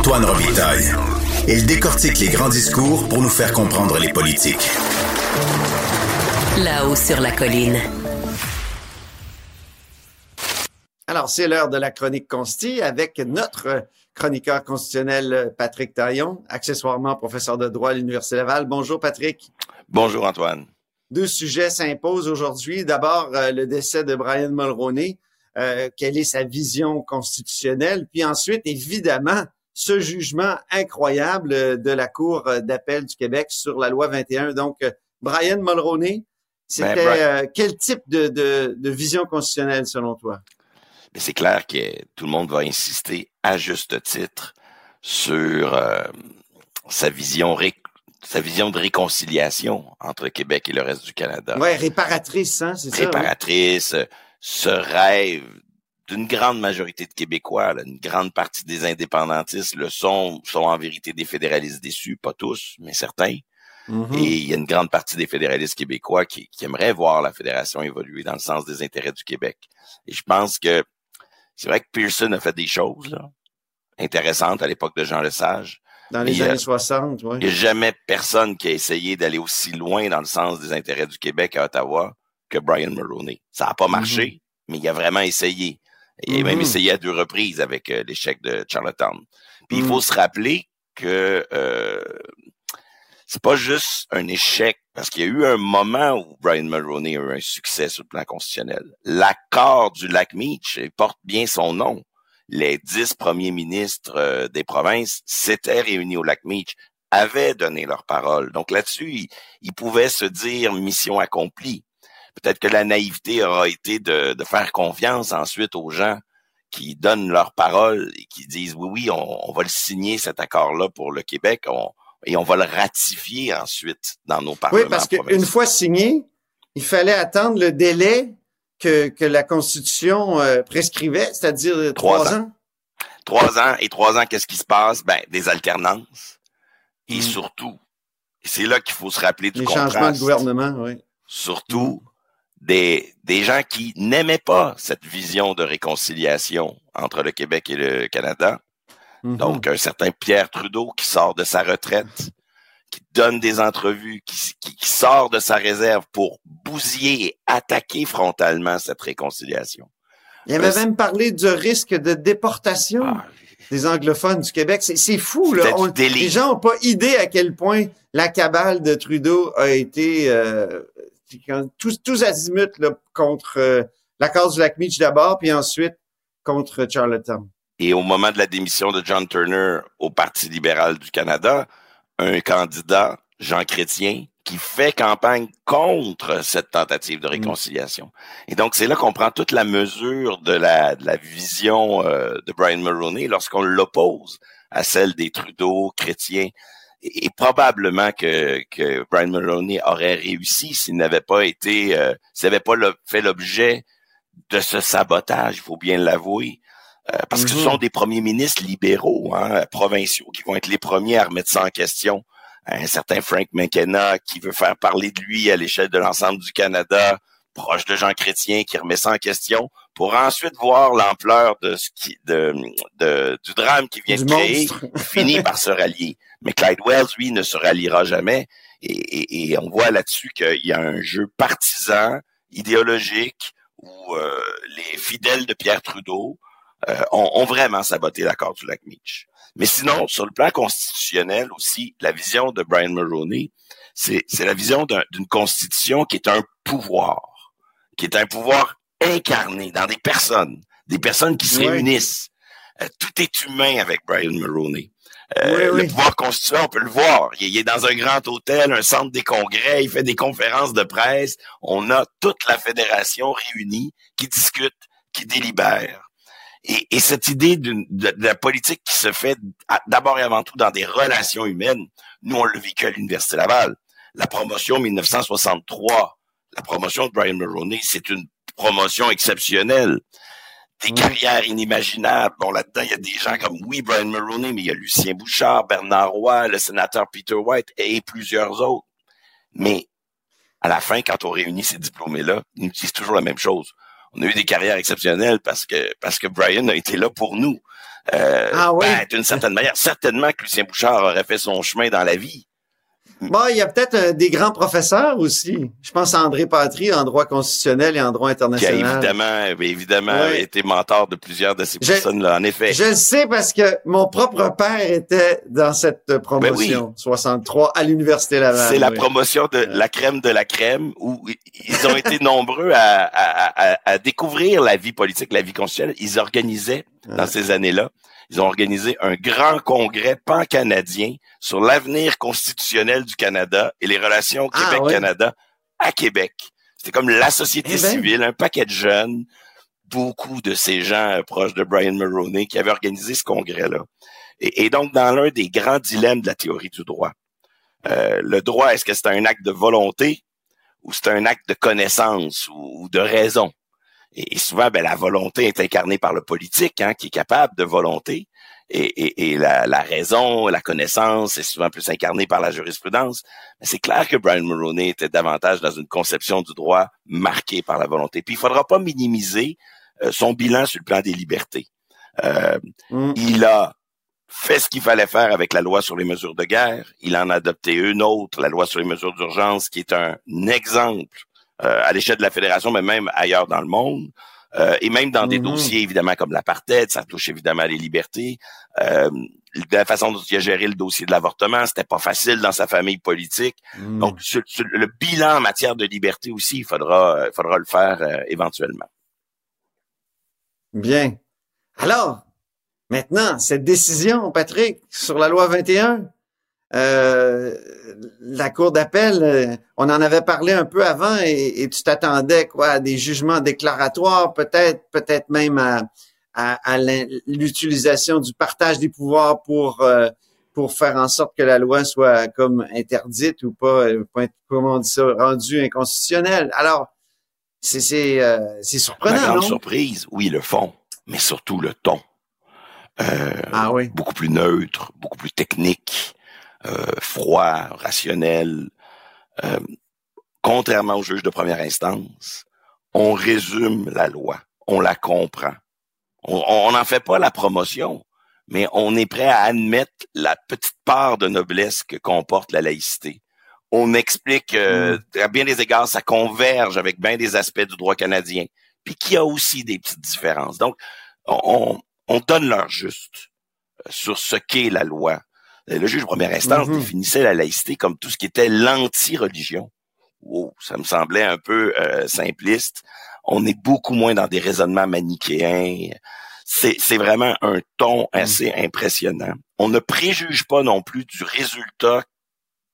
Antoine Robitaille. Il décortique les grands discours pour nous faire comprendre les politiques. Là-haut sur la colline. Alors, c'est l'heure de la chronique consti avec notre chroniqueur constitutionnel Patrick Taillon, accessoirement professeur de droit à l'Université Laval. Bonjour Patrick. Bonjour Antoine. Deux sujets s'imposent aujourd'hui. D'abord, euh, le décès de Brian Mulroney. Euh, quelle est sa vision constitutionnelle? Puis ensuite, évidemment, ce jugement incroyable de la Cour d'appel du Québec sur la loi 21. Donc, euh, Brian Mulroney, c'était Ben, quel type de, de, de vision constitutionnelle selon toi? Mais c'est clair que tout le monde va insister à juste titre sur euh, sa vision ré- sa vision de réconciliation entre Québec et le reste du Canada. Ouais, réparatrice, hein, c'est ça? ouais? Réparatrice, euh, ce rêve d'une grande majorité de Québécois, là, une grande partie des indépendantistes le sont, sont en vérité des fédéralistes déçus, pas tous, mais certains. Mhm. Et il y a une grande partie des fédéralistes québécois qui, qui aimeraient voir la fédération évoluer dans le sens des intérêts du Québec. Et je pense que c'est vrai que Pearson a fait des choses là, intéressantes à l'époque de Jean Lesage. Dans les mais, années euh, 60, oui. Il n'y a jamais personne qui a essayé d'aller aussi loin dans le sens des intérêts du Québec à Ottawa que Brian Mulroney. Ça n'a pas marché, mais il a vraiment essayé. Il a même essayé à deux reprises avec euh, l'échec de Charlottetown. Puis il Mhm. faut se rappeler que euh, c'est pas juste un échec, parce qu'il y a eu un moment où Brian Mulroney a eu un succès sur le plan constitutionnel. L'accord du lac Meach porte bien son nom. Les dix premiers ministres euh, des provinces s'étaient réunis au lac Meach, avaient donné leur parole. Donc là-dessus, ils, ils pouvaient se dire mission accomplie. Peut-être que la naïveté aura été de, de faire confiance ensuite aux gens qui donnent leur parole et qui disent oui, oui, on, on va le signer cet accord-là pour le Québec on, et on va le ratifier ensuite dans nos parlements Oui, parce qu'une fois signé, il fallait attendre le délai que, que la Constitution euh, prescrivait, c'est-à-dire Trois trois ans. ans. Trois ans et trois ans, qu'est-ce qui se passe? Ben, des alternances. Et Mm. surtout, c'est là qu'il faut se rappeler du Les contraste. changements de gouvernement, oui. Surtout des, des gens qui n'aimaient pas cette vision de réconciliation entre le Québec et le Canada. Mhm. Donc, un certain Pierre Trudeau qui sort de sa retraite, qui donne des entrevues, qui, qui, qui sort de sa réserve pour bousiller et attaquer frontalement cette réconciliation. il avait même parlé du risque de déportation Ah, des anglophones du Québec. C'est, fou, là. On- les gens n'ont pas idée à quel point la cabale de Trudeau a été euh, tous, tous azimuts là, contre euh, l'accord du lac Meach d'abord, puis ensuite contre Charlottetown. Et au moment de la démission de John Turner au Parti libéral du Canada, un candidat, Jean Chrétien, qui fait campagne contre cette tentative de réconciliation. Et donc, c'est là qu'on prend toute la mesure de la, de la vision euh, de Brian Mulroney lorsqu'on l'oppose à celle des Trudeau, chrétiens. Et, et probablement que, que Brian Mulroney aurait réussi s'il n'avait pas été, euh, s'il n'avait pas le- fait l'objet de ce sabotage, il faut bien l'avouer. Euh, parce que ce Mhm. sont des premiers ministres libéraux, hein, provinciaux, qui vont être les premiers à remettre ça en question. Un certain Frank McKenna qui veut faire parler de lui à l'échelle de l'ensemble du Canada, proche de Jean Chrétien qui remet ça en question, pour ensuite voir l'ampleur de ce qui, de, de- du drame qui vient Du de créer, finit par se rallier. Mais Clyde Wells, lui, ne se ralliera jamais. Et, et- et on voit là-dessus qu'il y a un jeu partisan, idéologique, où euh, les fidèles de Pierre Trudeau euh, ont, ont vraiment saboté l'accord du lac Meach. Mais sinon, sur le plan constitutionnel aussi, la vision de Brian Mulroney, c'est la vision d'un- d'une constitution qui est un pouvoir, qui est un pouvoir incarné dans des personnes, des personnes qui se réunissent. Euh, tout est humain avec Brian Mulroney. Euh, Oui, le pouvoir constituant, on peut le voir. Il, il est dans un grand hôtel, un centre des congrès, il fait des conférences de presse. On a toute la fédération réunie qui discute, qui délibère. Et, et cette idée de, de la politique qui se fait d'abord et avant tout dans des relations humaines, nous, on l'a vécu à l'Université Laval. La promotion 1963, la promotion de Brian Mulroney, c'est une promotion exceptionnelle. Des carrières inimaginables. Bon, là-dedans, il y a des gens comme, oui, Brian Mulroney, mais il y a Lucien Bouchard, Bernard Roy, le sénateur Peter White et plusieurs autres. Mais à la fin, quand on réunit ces diplômés-là, ils nous disent toujours la même chose. On a eu des carrières exceptionnelles parce que parce que Brian a été là pour nous. euh, ah oui? Ben, d'une certaine manière, certainement que Lucien Bouchard aurait fait son chemin dans la vie. Bon, il y a peut-être euh, des grands professeurs aussi. Je pense à André Patry en droit constitutionnel et en droit international. Qui a évidemment, évidemment été mentor de plusieurs de ces personnes-là, en effet. Je le sais parce que mon propre père était dans cette promotion 63 ben à l'Université Laval. C'est la promotion de la crème de la crème où ils ont été nombreux à, à, à, découvrir la vie politique, la vie constitutionnelle. Ils organisaient dans ces années-là ils ont organisé un grand congrès pan-canadien sur l'avenir constitutionnel du Canada et les relations ah, Québec-Canada à Québec. C'était comme la société eh ben. civile, un paquet de jeunes, beaucoup de ces gens euh, proches de Brian Mulroney qui avaient organisé ce congrès-là. Et, donc, dans l'un des grands dilemmes de la théorie du droit, euh, le droit, est-ce que c'est un acte de volonté ou c'est un acte de connaissance ou de raison? Et, souvent, ben, la volonté est incarnée par le politique, hein, qui est capable de volonté. Et, et, la, la, raison, la connaissance est souvent plus incarnée par la jurisprudence. Mais c'est clair que Brian Mulroney était davantage dans une conception du droit marquée par la volonté. Puis il faudra pas minimiser euh, son bilan sur le plan des libertés. Euh, mm. Il a fait ce qu'il fallait faire avec la loi sur les mesures de guerre. Il en a adopté une autre, la loi sur les mesures d'urgence, qui est un exemple à l'échelle de la fédération, mais même ailleurs dans le monde. Euh, et même dans des mhm. dossiers évidemment comme l'apartheid, ça touche évidemment les libertés. Euh, la façon dont il a géré le dossier de l'avortement, c'était pas facile dans sa famille politique. Mhm. Donc le bilan en matière de liberté aussi, il faudra, il faudra le faire euh, éventuellement. Bien. Alors, maintenant, cette décision, Patrick, sur la loi 21, euh, la cour d'appel, euh, on en avait parlé un peu avant et, tu t'attendais quoi à des jugements déclaratoires, peut-être, peut-être même à, à, l'utilisation du partage des pouvoirs pour euh, pour faire en sorte que la loi soit comme interdite ou pas, comment on dit ça, rendue inconstitutionnelle. Alors, c'est c'est c'est surprenant, La grande surprise, oui, le fond, mais surtout le ton. ah oui. Beaucoup plus neutre, beaucoup plus technique. Euh, froid, rationnel. Euh, contrairement au juge de première instance, on résume la loi, on la comprend. On n'en fait pas la promotion, mais on est prêt à admettre la petite part de noblesse que comporte la laïcité. On explique euh, mm. à bien des égards, ça converge avec bien des aspects du droit canadien, puis qu'il y a aussi des petites différences. Donc, on, on donne leur juste sur ce qu'est la loi, le juge de première instance mm-hmm. définissait la laïcité comme tout ce qui était l'anti-religion. Wow, ça me semblait un peu euh, simpliste. On est beaucoup moins dans des raisonnements manichéens. C'est vraiment un ton mm. assez impressionnant. On ne préjuge pas non plus du résultat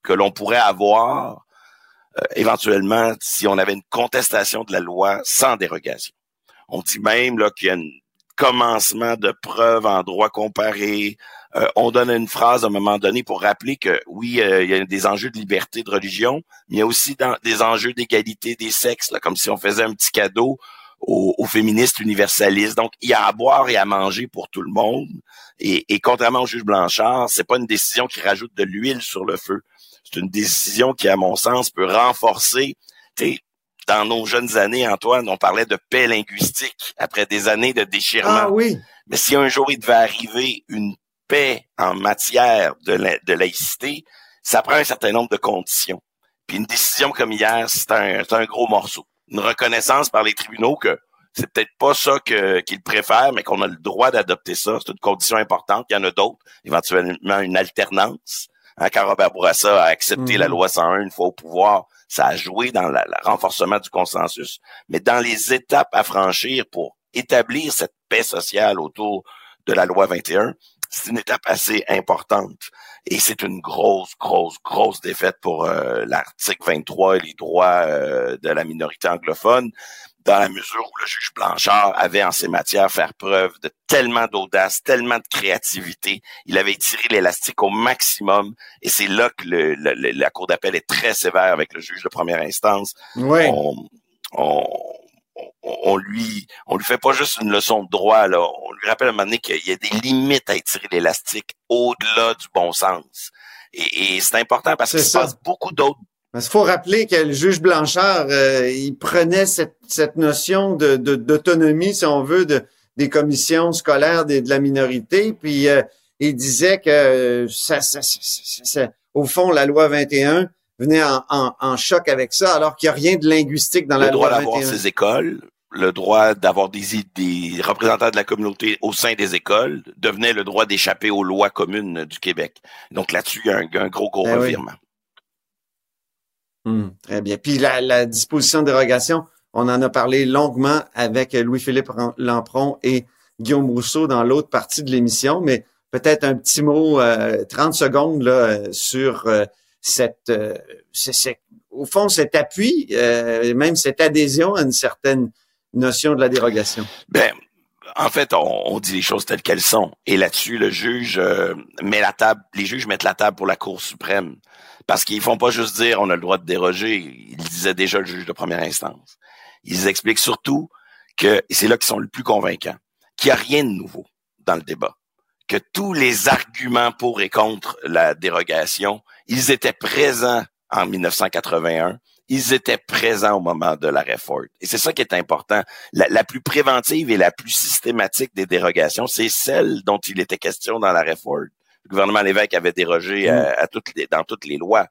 que l'on pourrait avoir euh, éventuellement si on avait une contestation de la loi sans dérogation. On dit même là qu'il y a un commencement de preuves en droit comparé, euh, on donne une phrase à un moment donné pour rappeler que oui, euh, il y a des enjeux de liberté de religion, mais il y a aussi des enjeux d'égalité des sexes, là, comme si on faisait un petit cadeau aux, féministes universalistes. Donc, il y a à boire et à manger pour tout le monde. Et, contrairement au juge Blanchard, c'est pas une décision qui rajoute de l'huile sur le feu. C'est une décision qui, à mon sens, peut renforcer. Dans nos jeunes années, Antoine, on parlait de paix linguistique après des années de déchirement. Ah oui. Mais si un jour il devait arriver une paix en matière de, laïcité, ça prend un certain nombre de conditions. Puis une décision comme hier, c'est un, gros morceau. Une reconnaissance par les tribunaux que c'est peut-être pas ça qu'ils préfèrent, mais qu'on a le droit d'adopter ça. C'est une condition importante. Il y en a d'autres, éventuellement une alternance. Hein, quand Robert Bourassa a accepté la mhm. loi 101 une fois au pouvoir, ça a joué dans le renforcement du consensus. Mais dans les étapes à franchir pour établir cette paix sociale autour de la loi 21, c'est une étape assez importante. Et c'est une grosse, grosse, grosse défaite pour euh, l'article 23 et les droits euh, de la minorité anglophone, dans la mesure où le juge Blanchard avait en ces matières faire preuve de tellement d'audace, tellement de créativité. Il avait tiré l'élastique au maximum. Et c'est là que le, la Cour d'appel est très sévère avec le juge de première instance. Oui. on, on, lui on lui fait pas juste une leçon de droit là, on lui rappelle à un moment donné qu'il y a des limites à étirer l'élastique au-delà du bon sens. Et, c'est important parce qu'il se passe beaucoup d'autres il faut rappeler que le juge Blanchard, euh, il prenait cette, cette notion de d'autonomie, si on veut, de, des commissions scolaires de la minorité, puis euh, il disait que ça, ça, ça, au fond, la loi 21 venait en, en, choc avec ça, alors qu'il n'y a rien de linguistique dans la loi 21. Le droit d'avoir ses écoles, le droit d'avoir des, des représentants de la communauté au sein des écoles devenait le droit d'échapper aux lois communes du Québec. Donc là-dessus, il y a un, gros, gros ben revirement. Hmm, très bien. Puis la, la disposition de dérogation, on en a parlé longuement avec Louis-Philippe Lampron et Guillaume Rousseau dans l'autre partie de l'émission, mais peut-être un petit mot, euh, 30 secondes là, sur euh, cette, euh, au fond, cet appui, euh, même cette adhésion à une certaine notion de la dérogation. Ben, en fait, on, dit les choses telles qu'elles sont. Et là-dessus, le juge met la table, les juges mettent la table pour la Cour suprême. Parce qu'ils font pas juste dire on a le droit de déroger. Ils disaient déjà le juge de première instance. Ils expliquent surtout que, c'est là qu'ils sont le plus convaincants, qu'il n'y a rien de nouveau dans le débat. Que tous les arguments pour et contre la dérogation, ils étaient présents en 1981. Ils étaient présents au moment de la réforme. Et c'est ça qui est important. La, plus préventive et la plus systématique des dérogations, c'est celle dont il était question dans la réforme. Le gouvernement Lévesque avait dérogé à, à toutes les, dans toutes les lois.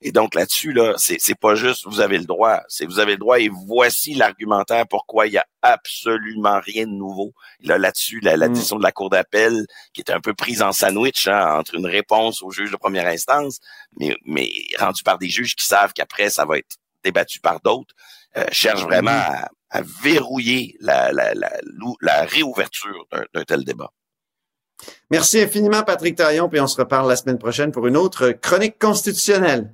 Et donc là-dessus, là, c'est, c'est pas juste vous avez le droit, c'est vous avez le droit et voici l'argumentaire pourquoi il y a absolument rien de nouveau. Là, là-dessus, la, la mm. décision de la Cour d'appel, qui est un peu prise en sandwich hein, entre une réponse au juge de première instance, mais, mais rendue par des juges qui savent qu'après, ça va être débattu par d'autres, euh, cherche vraiment mm. à, verrouiller la, la, la, la réouverture d'un tel débat. Merci infiniment, Patrick Taillon, puis on se reparle la semaine prochaine pour une autre chronique constitutionnelle.